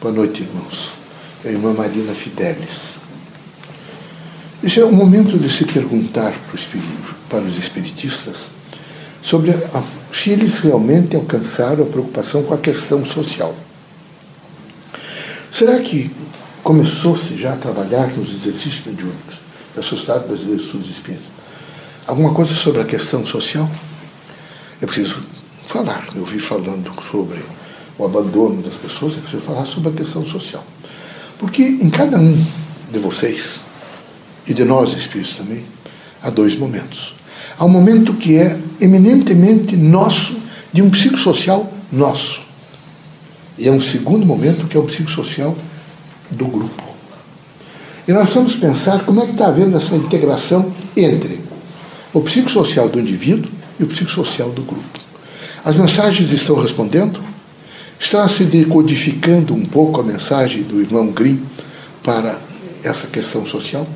Boa noite, irmãos. É a irmã Marina Fidelis. Esse é o momento de se perguntar para os espiritistas sobre a, se eles realmente alcançaram a preocupação com a questão social. Será que começou-se já a trabalhar nos exercícios mediúnicos da Sociedade Brasileira de Estudos Espíritas alguma coisa sobre a questão social? É preciso falar. Eu vi falando sobre o abandono das pessoas, é preciso falar sobre a questão social. Porque em cada um de vocês, e de nós espíritos também, há dois momentos. Há um momento que é eminentemente nosso, de um psicossocial nosso. E há um segundo momento que é o psicossocial do grupo. E nós vamos pensar como é que está havendo essa integração entre o psicossocial do indivíduo e o psicossocial do grupo. As mensagens estão respondendo? Está se decodificando um pouco a mensagem do irmão Grimm para essa questão social?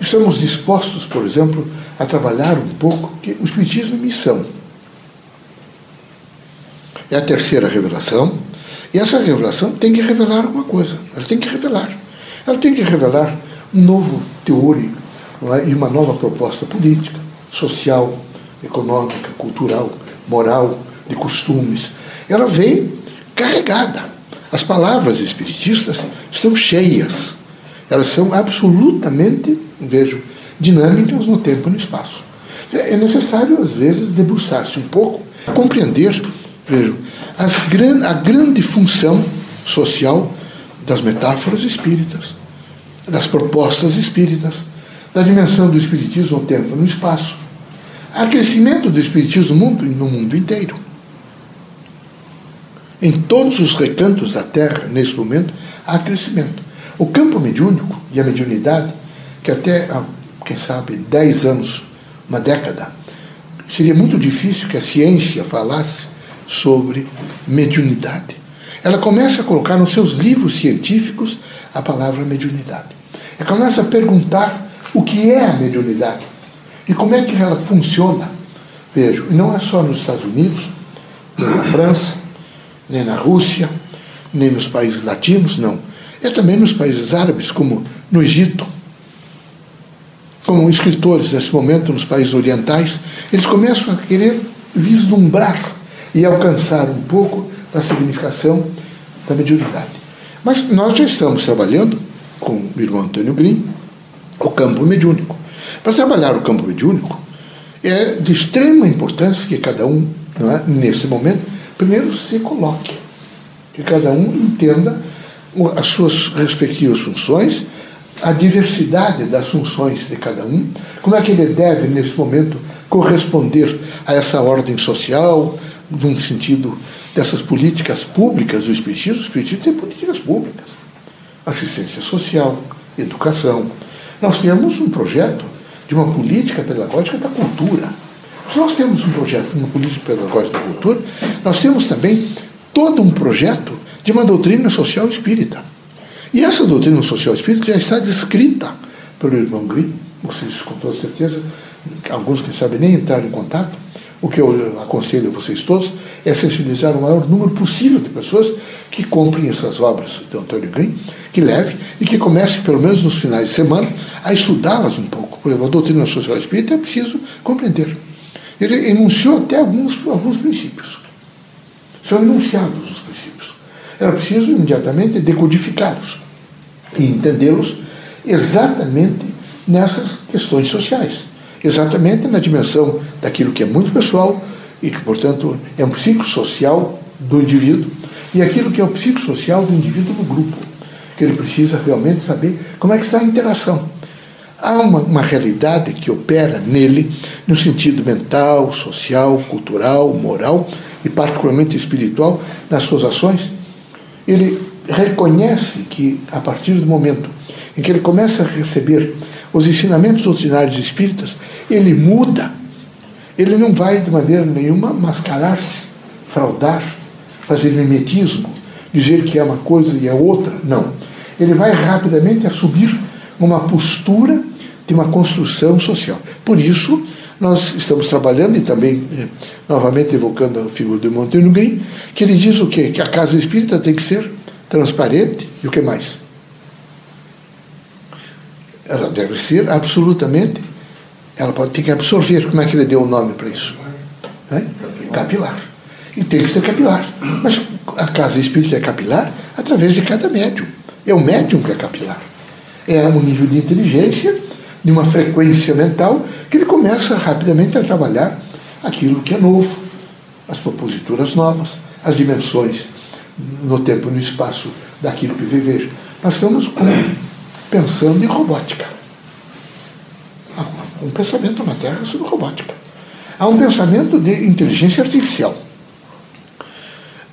Estamos dispostos, por exemplo, a trabalhar um pouco que o Espiritismo é missão. É a terceira revelação, e essa revelação tem que revelar alguma coisa. Ela tem que revelar. Ela tem que revelar um novo teórico é? e uma nova proposta política, social, econômica, cultural, moral, de costumes. Ela vem carregada. As palavras espiritistas estão cheias. Elas são absolutamente vejo, dinâmicas no tempo e no espaço. É necessário, às vezes, debruçar-se um pouco, compreender, vejo, as, a grande função social das metáforas espíritas, das propostas espíritas, da dimensão do espiritismo no tempo e no espaço. Há crescimento do espiritismo no mundo, no mundo inteiro. Em todos os recantos da Terra, nesse momento, há crescimento. O campo mediúnico e a mediunidade que até quem sabe, 10 anos, uma década, seria muito difícil que a ciência falasse sobre mediunidade. Ela começa a colocar nos seus livros científicos a palavra mediunidade. Ela começa a perguntar o que é a mediunidade e como é que ela funciona. Vejo, e não é só nos Estados Unidos, na França, nem na Rússia, nem nos países latinos, não. É também nos países árabes, como no Egito, como escritores nesse momento nos países orientais, eles começam a querer vislumbrar e alcançar um pouco da significação da mediunidade. Mas nós já estamos trabalhando com o irmão Antônio Grimm o campo mediúnico. Para trabalhar o campo mediúnico, é de extrema importância que cada um, é, nesse momento, primeiro se coloque, que cada um entenda as suas respectivas funções a diversidade das funções de cada um, como é que ele deve, nesse momento, corresponder a essa ordem social, num sentido dessas políticas públicas do Espiritismo. O Espiritismo tem políticas públicas, assistência social, educação. Nós temos um projeto de uma política pedagógica da cultura. Nós temos um projeto de uma política pedagógica da cultura, nós temos também todo um projeto de uma doutrina social espírita. E essa doutrina social espírita já está descrita pelo irmão Grimm, vocês com toda certeza, alguns que sabem nem entrar em contato. O que eu aconselho a vocês todos é sensibilizar o maior número possível de pessoas que comprem essas obras de Antônio Grimm, que leve e que comece, pelo menos nos finais de semana, a estudá-las um pouco. Por exemplo, a doutrina social espírita é preciso compreender. Ele enunciou até alguns, alguns princípios. São enunciados os princípios. Era preciso imediatamente decodificá-los e entendê-los exatamente nessas questões sociais, exatamente na dimensão daquilo que é muito pessoal e que, portanto, é um psicossocial do indivíduo e aquilo que é o psicossocial do indivíduo no grupo, que ele precisa realmente saber como é que está a interação. Há uma, uma realidade que opera nele no sentido mental, social, cultural, moral e particularmente espiritual nas suas ações. Ele reconhece que, a partir do momento em que ele começa a receber os ensinamentos doutrinários espíritas, ele muda. Ele não vai, de maneira nenhuma, mascarar-se, fraudar, fazer mimetismo, dizer que é uma coisa e é outra. Não. Ele vai rapidamente assumir uma postura de uma construção social. Por isso, nós estamos trabalhando, e também, eh, novamente evocando a figura de Monteiro Grimm, que ele diz o quê? Que a casa espírita tem que ser transparente e o que mais? Ela deve ser absolutamente, ela pode ter que absorver, como é que ele deu o nome para isso? Capilar. E tem que ser capilar. Mas a casa espírita é capilar através de cada médium. É o médium que é capilar. É um nível de inteligência, de uma frequência mental, que ele começa rapidamente a trabalhar aquilo que é novo, as proposituras novas, as dimensões no tempo e no espaço daquilo que vivejo. Nós estamos pensando em robótica. Há um pensamento na Terra sobre robótica. Há um pensamento de inteligência artificial.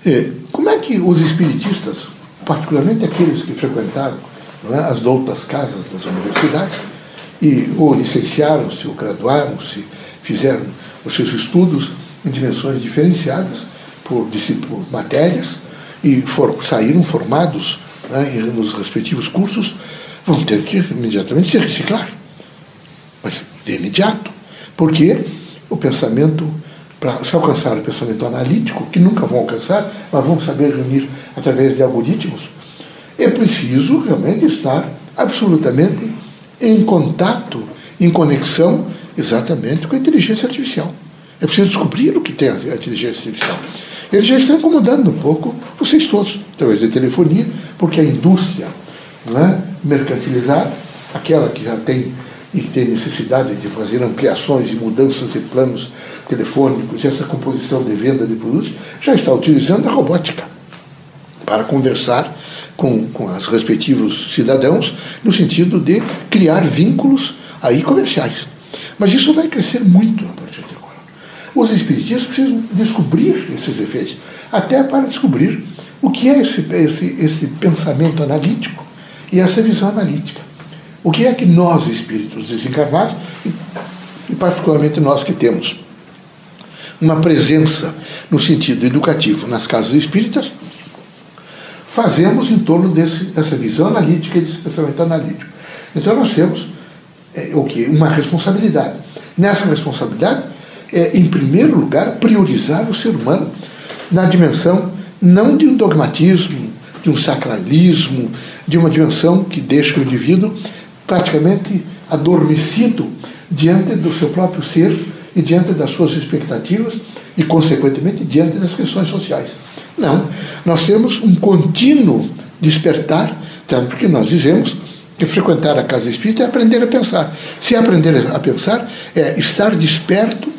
E como é que os espiritistas, particularmente aqueles que frequentaram é, as doutas casas das universidades, e ou licenciaram-se, ou graduaram-se, fizeram os seus estudos em dimensões diferenciadas por, por matérias e for, saíram formados né, nos respectivos cursos, vão ter que imediatamente se reciclar. Mas de imediato. Porque o pensamento, para se alcançar o pensamento analítico, que nunca vão alcançar, mas vão saber reunir através de algoritmos, é preciso realmente estar absolutamente em contato, em conexão exatamente com a inteligência artificial. É preciso descobrir o que tem a inteligência artificial. Eles já estão incomodando um pouco vocês todos, através da telefonia, porque a indústria é, mercantilizada, aquela que já tem e que tem necessidade de fazer ampliações e mudanças de planos telefônicos, essa composição de venda de produtos, já está utilizando a robótica para conversar com, com os respectivos cidadãos no sentido de criar vínculos aí comerciais. Mas isso vai crescer muito a partir de agora. Os espiritistas precisam descobrir esses efeitos, até para descobrir o que é esse, esse, esse pensamento analítico e essa visão analítica. O que é que nós, espíritos desencarnados, e particularmente nós que temos uma presença no sentido educativo nas casas espíritas, fazemos em torno desse, dessa visão analítica e desse pensamento analítico. Então nós temos é, o que? Uma responsabilidade. Nessa responsabilidade, é, em primeiro lugar, priorizar o ser humano na dimensão não de um dogmatismo, de um sacralismo, de uma dimensão que deixa o indivíduo praticamente adormecido diante do seu próprio ser e diante das suas expectativas e, consequentemente, diante das questões sociais. Não. Nós temos um contínuo despertar, tanto porque nós dizemos que frequentar a casa espírita é aprender a pensar. Se aprender a pensar, é estar desperto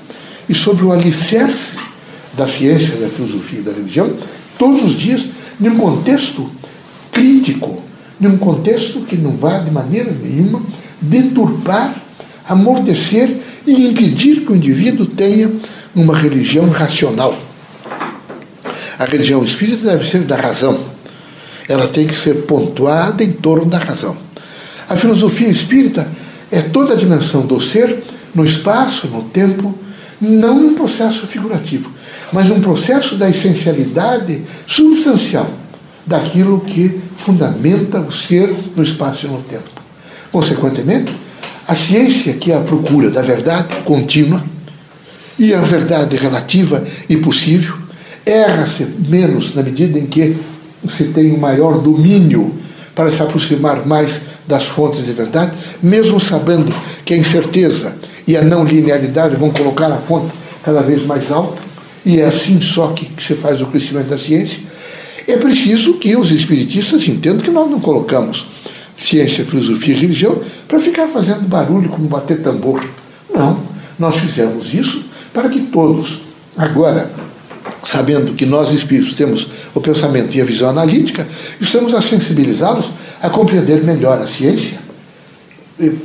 e sobre o alicerce da ciência, da filosofia e da religião, todos os dias, num contexto crítico, num contexto que não vá de maneira nenhuma deturpar, amortecer e impedir que o indivíduo tenha uma religião racional a religião espírita deve ser da razão. Ela tem que ser pontuada em torno da razão. A filosofia espírita é toda a dimensão do ser no espaço, no tempo, não num processo figurativo, mas num processo da essencialidade substancial daquilo que fundamenta o ser no espaço e no tempo. Consequentemente, a ciência, que é a procura da verdade contínua e a verdade relativa e possível, erra-se menos na medida em que se tem um maior domínio para se aproximar mais das fontes de verdade, mesmo sabendo que a incerteza e a não linearidade vão colocar a fonte cada vez mais alta, e é assim só que, que se faz o crescimento da ciência, é preciso que os espiritistas entendam que nós não colocamos ciência, filosofia e religião para ficar fazendo barulho como bater tambor. Não, nós fizemos isso para que todos, agora, sabendo que nós espíritos temos o pensamento e a visão analítica, estamos a sensibilizá-los a compreender melhor a ciência,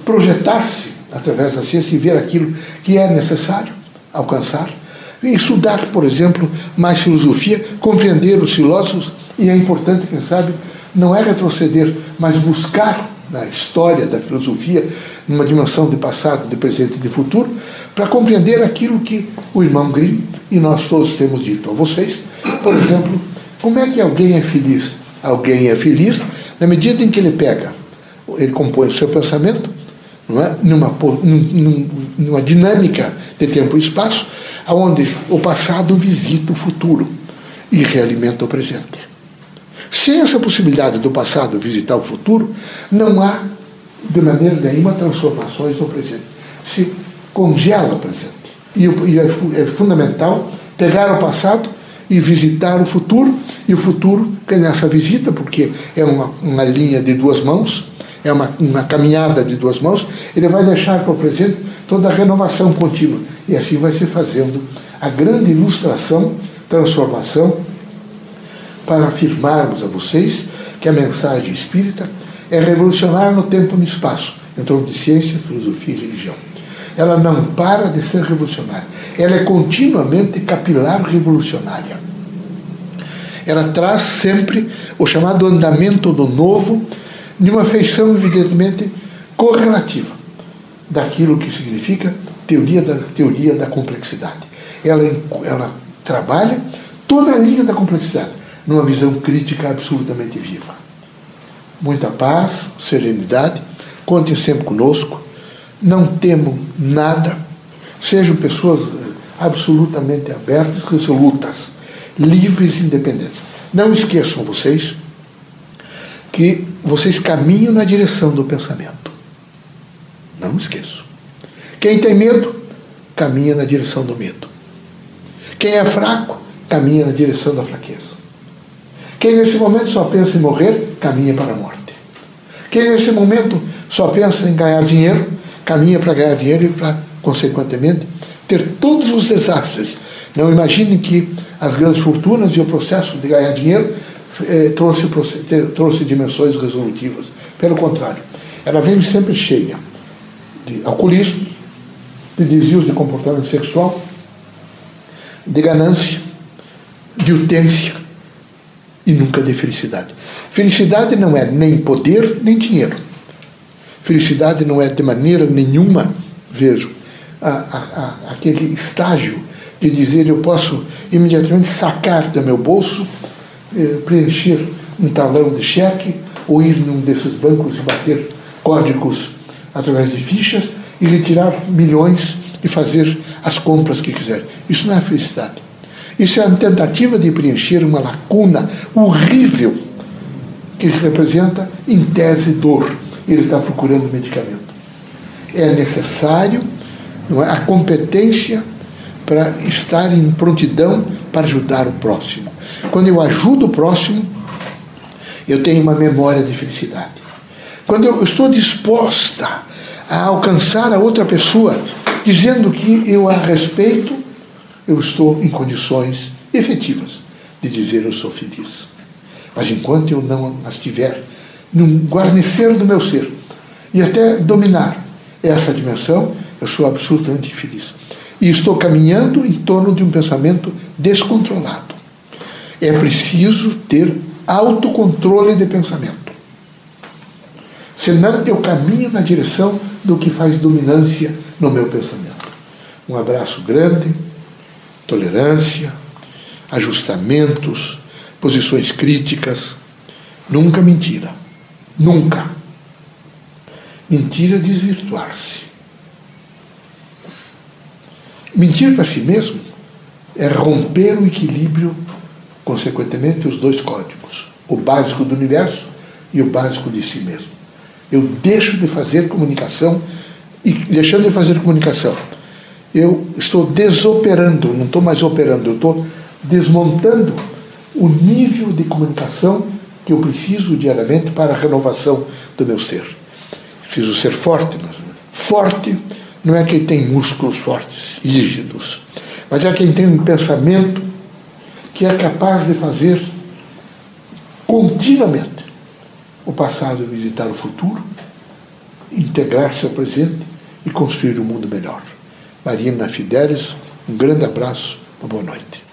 projetar-se através da ciência e ver aquilo que é necessário alcançar, e estudar, por exemplo, mais filosofia, compreender os filósofos, e é importante, quem sabe, não é retroceder, mas buscar na história da filosofia, numa dimensão de passado, de presente e de futuro, para compreender aquilo que o irmão Grimm e nós todos temos dito a vocês. Por exemplo, como é que alguém é feliz? Alguém é feliz na medida em que ele pega, ele compõe o seu pensamento não é? numa, numa dinâmica de tempo e espaço, onde o passado visita o futuro e realimenta o presente. Sem essa possibilidade do passado visitar o futuro, não há, de maneira nenhuma, transformações no presente. Se congela o presente. E, é, é fundamental pegar o passado e visitar o futuro, e o futuro, que nessa visita, porque é uma, uma linha de duas mãos, é uma, uma caminhada de duas mãos, ele vai deixar para o presente toda a renovação contínua. E assim vai se fazendo a grande ilustração, transformação, para afirmarmos a vocês que a mensagem espírita é revolucionar no tempo e no espaço, em torno de ciência, filosofia e religião. Ela não para de ser revolucionária. Ela é continuamente capilar revolucionária. Ela traz sempre o chamado andamento do novo, de uma feição, evidentemente, correlativa daquilo que significa teoria da, teoria da complexidade. Ela, ela trabalha toda a linha da complexidade numa visão crítica absolutamente viva. Muita paz, serenidade, contem sempre conosco, não temam nada, sejam pessoas eh, absolutamente abertas, resolutas, livres e independentes. Não esqueçam vocês que vocês caminham na direção do pensamento. Não esqueçam. Quem tem medo, caminha na direção do medo. Quem é fraco, caminha na direção da fraqueza. Quem nesse momento só pensa em morrer, caminha para a morte. Quem nesse momento só pensa em ganhar dinheiro, caminha para ganhar dinheiro e para, consequentemente, ter todos os desastres. Não imaginem que as grandes fortunas e o processo de ganhar dinheiro eh, trouxe, trouxe dimensões resolutivas. Pelo contrário, ela vem sempre cheia de alcoolismo, de desvios de comportamento sexual, de ganância, de utência e nunca de felicidade. Felicidade não é nem poder nem dinheiro. Felicidade não é de maneira nenhuma, vejo, a, a, a, aquele estágio de dizer eu posso imediatamente sacar do meu bolso, eh, preencher um talão de cheque ou ir num desses bancos e bater códigos através de fichas e retirar milhões e fazer as compras que quiser. Isso não é felicidade. Isso é uma tentativa de preencher uma lacuna horrível que representa, em tese, dor. Ele está procurando medicamento. É necessário não é, a competência para estar em prontidão para ajudar o próximo. Quando eu ajudo o próximo, eu tenho uma memória de felicidade. Quando eu estou disposta a alcançar a outra pessoa, dizendo que eu a respeito, eu estou em condições efetivas de dizer eu sou feliz. Mas enquanto eu não as tiver num guarnecer do meu ser e até dominar essa dimensão, eu sou absolutamente infeliz. E estou caminhando em torno de um pensamento descontrolado. É preciso ter autocontrole de pensamento. Senão eu caminho na direção do que faz dominância no meu pensamento. Um abraço grande, tolerância, ajustamentos, posições críticas. Nunca mentira. Nunca. Mentira é desvirtuar-se. Mentir para si mesmo é romper o equilíbrio, consequentemente, os dois códigos: o básico do universo e o básico de si mesmo. Eu deixo de fazer comunicação e deixando de fazer comunicação, eu estou desoperando, não estou mais operando, eu estou desmontando o nível de comunicação que eu preciso diariamente para a renovação do meu ser. Preciso ser forte. Forte não é quem tem músculos fortes, rígidos, mas é quem tem um pensamento que é capaz de fazer continuamente o passado visitar o futuro, integrar-se ao presente e construir um mundo melhor. Marina Fidelis, um grande abraço, uma boa noite.